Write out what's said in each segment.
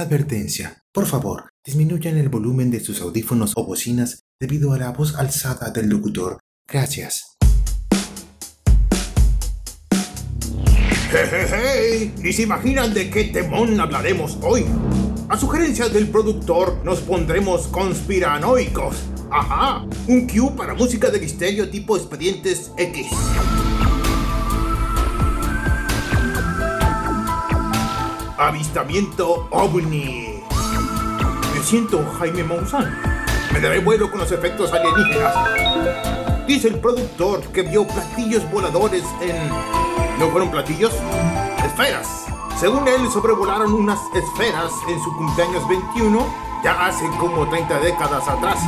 Advertencia. Por favor, disminuyan el volumen de sus audífonos o bocinas debido a la voz alzada del locutor. Gracias. ¡Jejeje! Ni se imaginan de qué temón hablaremos hoy. A sugerencia del productor, nos pondremos conspiranoicos. Ajá, un cue para música de misterio tipo expedientes X. Avistamiento ovni. Me siento Jaime Maussan. Me daré vuelo con los efectos alienígenas. Dice el productor que vio platillos voladores en... ¿No fueron platillos? Esferas. Según él, sobrevolaron unas esferas en su cumpleaños 21, ya hace como 30 décadas atrás.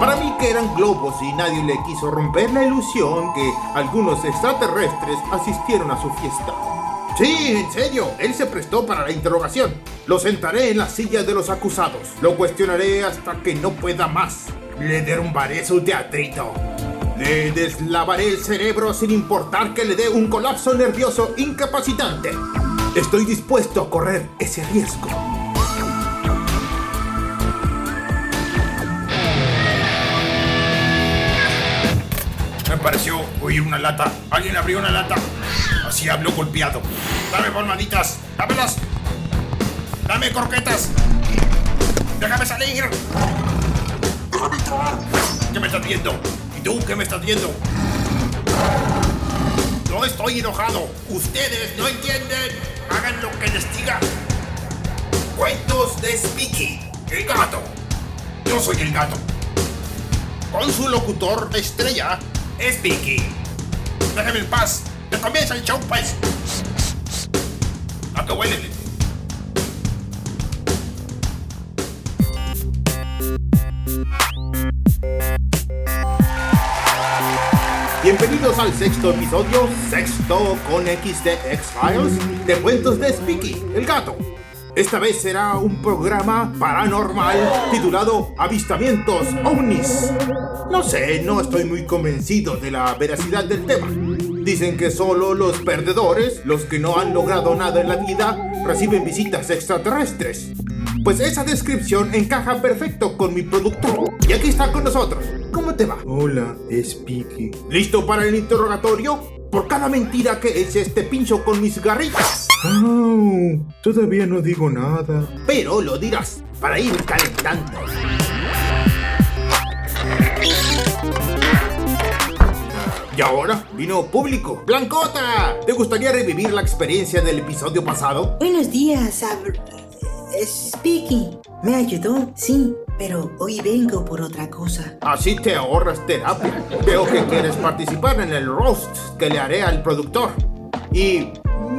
Para mí que eran globos y nadie le quiso romper la ilusión que algunos extraterrestres asistieron a su fiesta. Sí, en serio, él se prestó para la interrogación. Lo sentaré en la silla de los acusados. Lo cuestionaré hasta que no pueda más. Le derrumbaré su teatrito. Le deslavaré el cerebro sin importar que le dé un colapso nervioso incapacitante. Estoy dispuesto a correr ese riesgo. Me pareció oír una lata. Alguien abrió una lata. Así habló golpeado. Dame palmaditas. Dámelas. Dame croquetas. Déjame salir. ¿Qué me estás viendo? ¿Y tú qué me estás viendo? No estoy enojado. Ustedes no entienden. Hagan lo que les diga. Cuentos de Speaky, el gato. Yo soy el gato. Con su locutor estrella, Speaky. Déjame en paz. Ya comienza el show, pues. ¿A qué huele? Bienvenidos al sexto episodio, sexto con XD X-Files, de Cuentos de Speaky, el gato. Esta vez será un programa paranormal titulado Avistamientos OVNIs. No sé, no estoy muy convencido de la veracidad del tema. Dicen que solo los perdedores, los que no han logrado nada en la vida, reciben visitas extraterrestres. Pues esa descripción encaja perfecto con mi productor. Y aquí está con nosotros. ¿Cómo te va? Hola, Speaky. ¿Listo para el interrogatorio? Por cada mentira que eches te pincho con mis garritas. ¡Au! Todavía no digo nada. Pero lo dirás para ir calentando. Y ahora vino público. Blancota, ¿te gustaría revivir la experiencia del episodio pasado? Buenos días, Ab- Speaking. ¿Me ayudó? Sí, pero hoy vengo por otra cosa. Así te ahorras terapia. Veo que quieres participar en el roast que le haré al productor. Y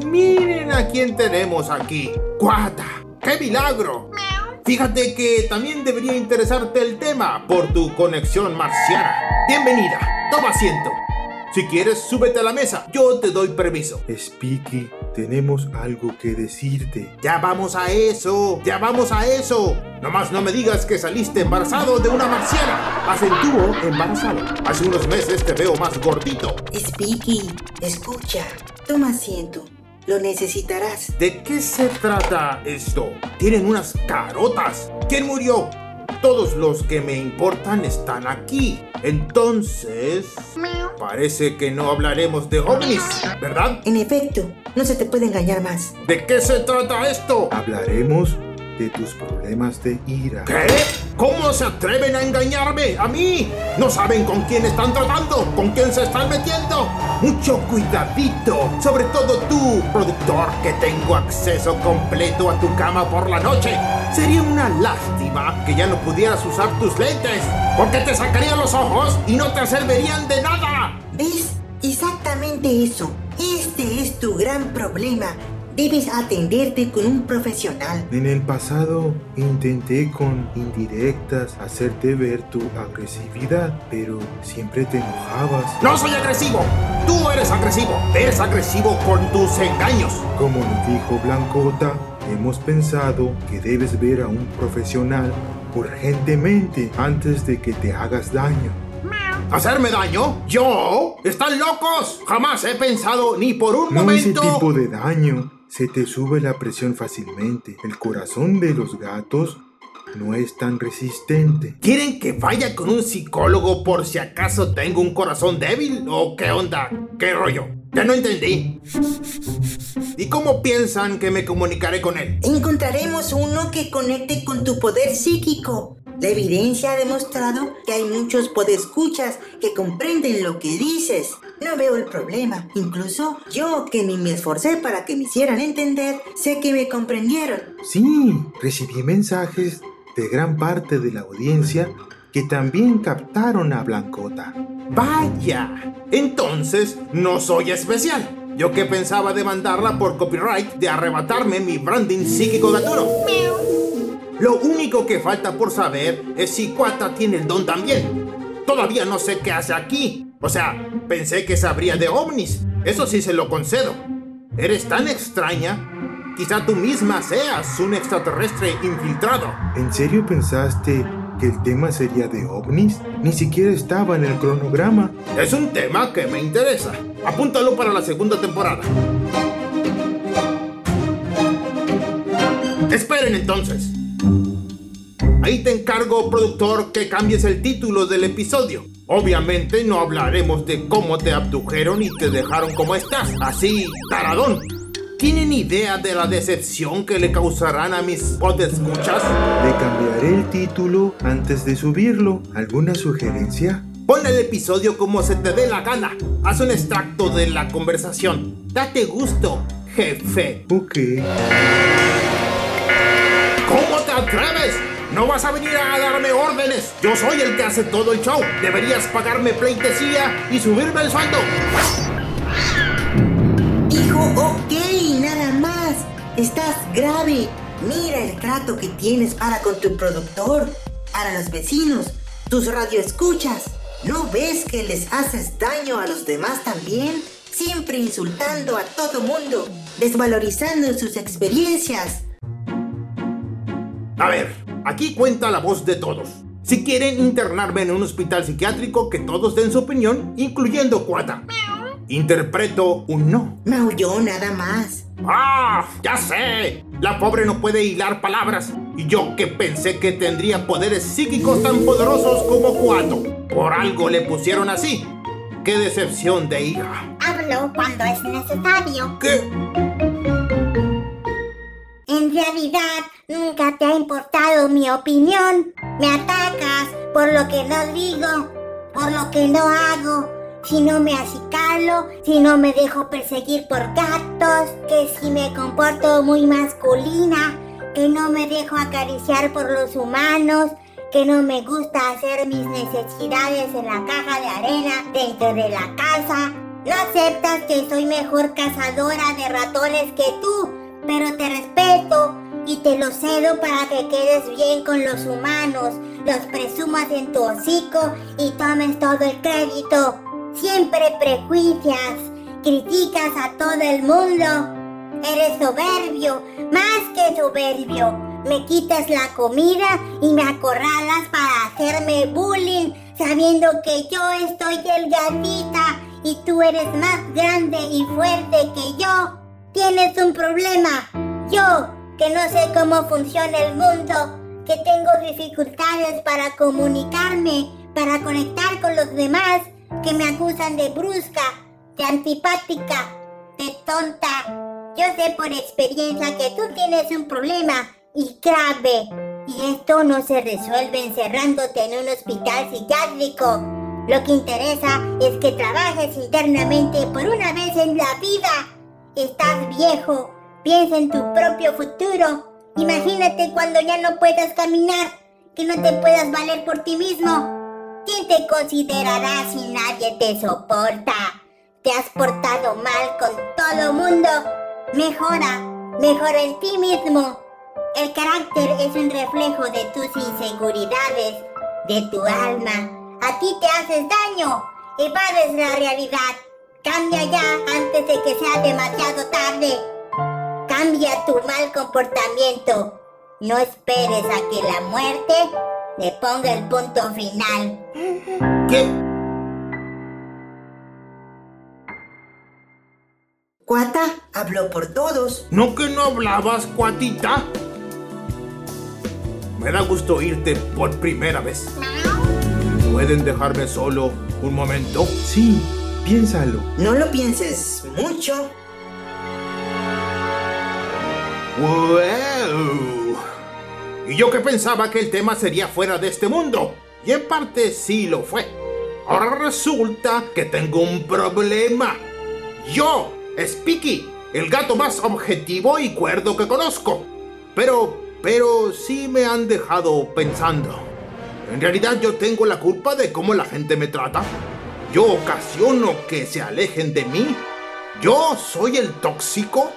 miren a quién tenemos aquí. ¡Guata! ¡Qué milagro! Fíjate que también debería interesarte el tema por tu conexión marciana. Bienvenida, toma asiento. Si quieres, súbete a la mesa. Yo te doy permiso. Speaky, tenemos algo que decirte. Ya vamos a eso, ya vamos a eso. Nomás no me digas que saliste embarazado de una marciana. Acentúo embarazado. Hace unos meses te veo más gordito. Speaky, escucha. Toma asiento. Lo necesitarás. ¿De qué se trata esto? Tienen unas carotas. ¿Quién murió? Todos los que me importan están aquí. Entonces... Parece que no hablaremos de ovnis, ¿verdad? En efecto, no se te puede engañar más. ¿De qué se trata esto? Hablaremos de tus problemas de ira. ¿Qué? ¿Cómo se atreven a engañarme? ¿A mí? ¿No saben con quién están tratando? ¿Con quién se están metiendo? Mucho cuidadito. Sobre todo tú, productor, que tengo acceso completo a tu cama por la noche. Sería una lástima que ya no pudieras usar tus lentes. Porque te sacarían los ojos y no te servirían de nada. ¿Ves? Exactamente eso. Este es tu gran problema. Debes atenderte con un profesional. En el pasado intenté con indirectas hacerte ver tu agresividad, pero siempre te enojabas. No soy agresivo. Tú eres agresivo. Eres agresivo con tus engaños. Como nos dijo Blancota, hemos pensado que debes ver a un profesional urgentemente antes de que te hagas daño. ¿Hacerme daño? ¿Yo? ¿Están locos? Jamás he pensado ni por un No ese momento. tipo de daño, se te sube la presión fácilmente. El corazón de los gatos no es tan resistente. ¿Quieren que vaya con un psicólogo por si acaso tengo un corazón débil? ¿O qué onda? ¿Qué rollo? Ya no entendí. ¿Y cómo piensan que me comunicaré con él? Encontraremos uno que conecte con tu poder psíquico. La evidencia ha demostrado que hay muchos podescuchas que comprenden lo que dices. No veo el problema. Incluso yo, que ni me esforcé para que me hicieran entender, sé que me comprendieron. Sí, recibí mensajes de gran parte de la audiencia que también captaron a Blancota. Vaya, entonces no soy especial. Yo que pensaba demandarla por copyright de arrebatarme mi branding psíquico gaturo. Lo único que falta por saber es si Cuata tiene el don también. Todavía no sé qué hace aquí. O sea, pensé que sabría de ovnis. Eso sí se lo concedo. Eres tan extraña. Quizá tú misma seas un extraterrestre infiltrado. ¿En serio pensaste que el tema sería de ovnis? Ni siquiera estaba en el cronograma. Es un tema que me interesa. Apúntalo para la segunda temporada. Esperen entonces. Ahí te encargo, productor, que cambies el título del episodio. Obviamente no hablaremos de cómo te abdujeron y te dejaron como estás, así, taradón. ¿Tienen idea de la decepción que le causarán a mis podescuchas? Le cambiaré el título antes de subirlo. ¿Alguna sugerencia? Pon el episodio como se te dé la gana. Haz un extracto de la conversación. Date gusto, jefe. Ok. ¿Cómo te atreves? No vas a venir a darme órdenes. Yo soy el que hace todo el show. Deberías pagarme pleitesía y subirme el sueldo. Hijo, ok, nada más. Estás grave. Mira el trato que tienes para con tu productor, para los vecinos, tus radioescuchas. ¿No ves que les haces daño a los demás también? Siempre insultando a todo mundo, desvalorizando sus experiencias. A ver, aquí cuenta la voz de todos. Si quieren internarme en un hospital psiquiátrico, que todos den su opinión, incluyendo Cuata. Interpreto un no. Maulló nada más. ¡Ah! ¡Ya sé! La pobre no puede hilar palabras. Y yo que pensé que tendría poderes psíquicos tan poderosos como Cuato. Por algo le pusieron así. ¡Qué decepción de hija! Hablo cuando es necesario. ¿Qué? En realidad, nunca te ha importado mi opinión. Me atacas por lo que no digo, por lo que no hago. Si no me acicalo, si no me dejo perseguir por gatos, que si me comporto muy masculina, que no me dejo acariciar por los humanos, que no me gusta hacer mis necesidades en la caja de arena dentro de la casa. No aceptas que soy mejor cazadora de ratones que tú, te lo cedo para que quedes bien con los humanos, los presumas en tu hocico y tomes todo el crédito. Siempre prejuicias, criticas a todo el mundo. Eres soberbio, más que soberbio. Me quitas la comida y me acorralas para hacerme bullying, sabiendo que yo estoy delgadita y tú eres más grande y fuerte que yo. Tienes un problema. Yo, que no sé cómo funciona el mundo, que tengo dificultades para comunicarme, para conectar con los demás, que me acusan de brusca, de antipática, de tonta. Yo sé por experiencia que tú tienes un problema y grave. Y esto no se resuelve encerrándote en un hospital psiquiátrico. Lo que interesa es que trabajes internamente por una vez en la vida. Estás viejo, piensa en tu propio futuro. Imagínate cuando ya no puedas caminar, que no te puedas valer por ti mismo. ¿Quién te considerará si nadie te soporta? Te has portado mal con todo mundo. Mejora, mejora en ti mismo. El carácter es un reflejo de tus inseguridades, de tu alma. A ti te haces daño, evades la realidad. Cambia ya antes de que sea demasiado tarde. Cambia tu mal comportamiento. No esperes a que la muerte le ponga el punto final. ¿Qué? Cuata habló por todos. ¿No que no hablabas, cuatita? Me da gusto oírte por primera vez. ¿Pueden dejarme solo un momento? Sí, piénsalo. No lo pienses mucho. ¡Wow! Y yo que pensaba que el tema sería fuera de este mundo. Y en parte sí lo fue. Ahora resulta que tengo un problema. Yo, Spiky, el gato más objetivo y cuerdo que conozco. Pero, pero sí me han dejado pensando. En realidad yo tengo la culpa de cómo la gente me trata. Yo ocasiono que se alejen de mí. Yo soy el tóxico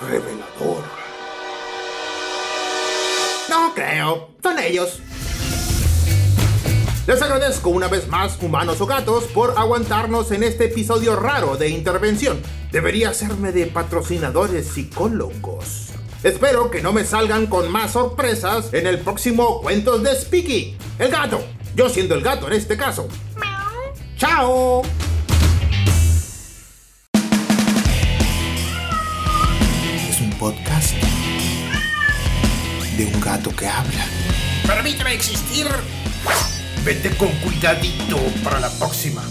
revelador. No creo, son ellos. Les agradezco una vez más, humanos o gatos, por aguantarnos en este episodio raro de intervención. Debería serme de patrocinadores psicólogos. Espero que no me salgan con más sorpresas en el próximo Cuentos de Speaky. El gato. Yo siendo el gato en este caso. ¡Chao! Es un podcast de un gato que habla. Permíteme existir. Vete con cuidadito para la próxima.